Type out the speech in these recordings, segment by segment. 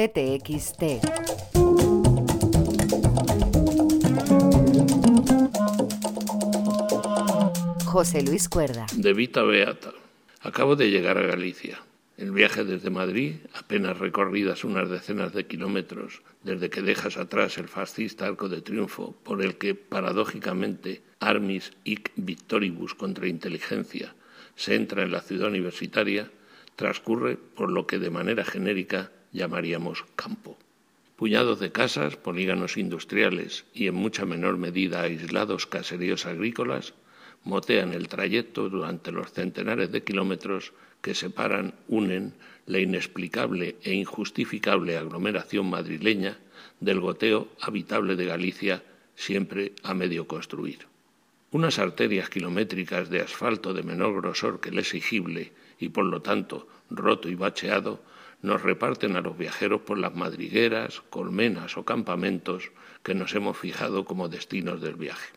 CTXT. José Luis Cuerda. De Vita Beata. Acabo de llegar a Galicia. El viaje desde Madrid, apenas recorridas unas decenas de kilómetros, desde que dejas atrás el fascista arco de triunfo por el que, paradójicamente, armis hic victoribus contra inteligencia se entra en la ciudad universitaria, transcurre por lo que de manera genérica llamaríamos campo. Puñados de casas, polígonos industriales y en mucha menor medida aislados caseríos agrícolas motean el trayecto durante los centenares de kilómetros que separan, unen la inexplicable e injustificable aglomeración madrileña del goteo habitable de Galicia, siempre a medio construir. Unas arterias kilométricas de asfalto de menor grosor que el exigible y por lo tanto roto y bacheado nos reparten a los viajeros por las madrigueras, colmenas o campamentos que nos hemos fijado como destinos del viaje.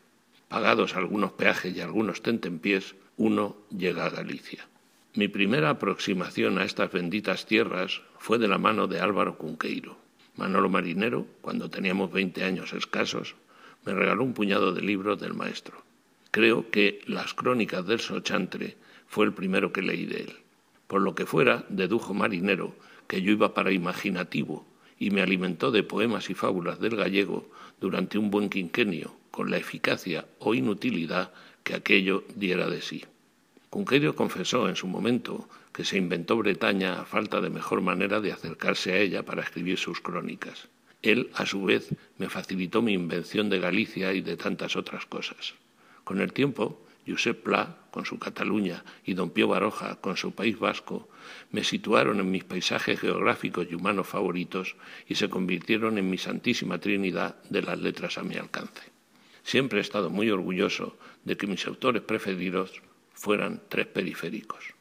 Pagados algunos peajes y algunos tentempiés, uno llega a Galicia. Mi primera aproximación a estas benditas tierras fue de la mano de Álvaro Cunqueiro. Manolo Marinero, cuando teníamos veinte años escasos, me regaló un puñado de libros del maestro. Creo que Las Crónicas del Sochantre fue el primero que leí de él. Por lo que fuera, dedujo Marinero que yo iba para imaginativo y me alimentó de poemas y fábulas del gallego durante un buen quinquenio, con la eficacia o inutilidad que aquello diera de sí. Cunquerio confesó en su momento que se inventó Bretaña a falta de mejor manera de acercarse a ella para escribir sus crónicas. Él, a su vez, me facilitó mi invención de Galicia y de tantas otras cosas. Con el tiempo, Josep Pla, con su Cataluña, y don Pío Baroja, con su País Vasco, me situaron en mis paisajes geográficos y humanos favoritos y se convirtieron en mi santísima trinidad de las letras a mi alcance. Siempre he estado muy orgulloso de que mis autores preferidos fueran tres periféricos.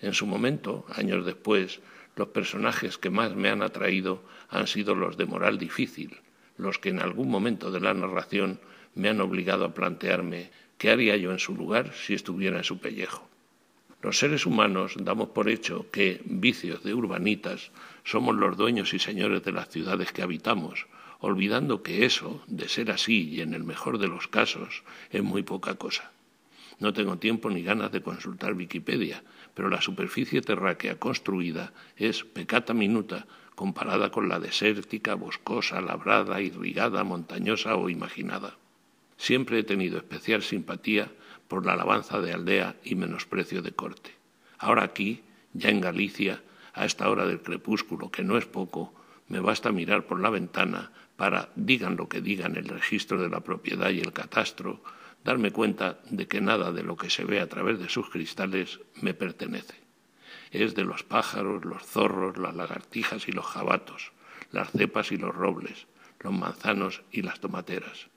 En su momento, años después, los personajes que más me han atraído han sido los de moral difícil, los que en algún momento de la narración me han obligado a plantearme qué haría yo en su lugar si estuviera en su pellejo. Los seres humanos damos por hecho que, vicios de urbanitas, somos los dueños y señores de las ciudades que habitamos, olvidando que eso, de ser así y en el mejor de los casos, es muy poca cosa. No tengo tiempo ni ganas de consultar Wikipedia, pero la superficie terráquea construida es pecata minuta comparada con la desértica, boscosa, labrada, irrigada, montañosa o imaginada. Siempre he tenido especial simpatía por la alabanza de aldea y menosprecio de corte. Ahora aquí, ya en Galicia, a esta hora del crepúsculo, que no es poco, me basta mirar por la ventana para, digan lo que digan el registro de la propiedad y el catastro, darme cuenta de que nada de lo que se ve a través de sus cristales me pertenece. Es de los pájaros, los zorros, las lagartijas y los jabatos, las cepas y los robles, los manzanos y las tomateras,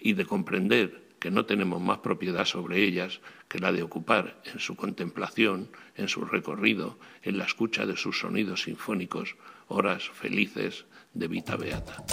y de comprender que no tenemos más propiedad sobre ellas que la de ocupar en su contemplación, en su recorrido, en la escucha de sus sonidos sinfónicos, horas felices de Vita Beata.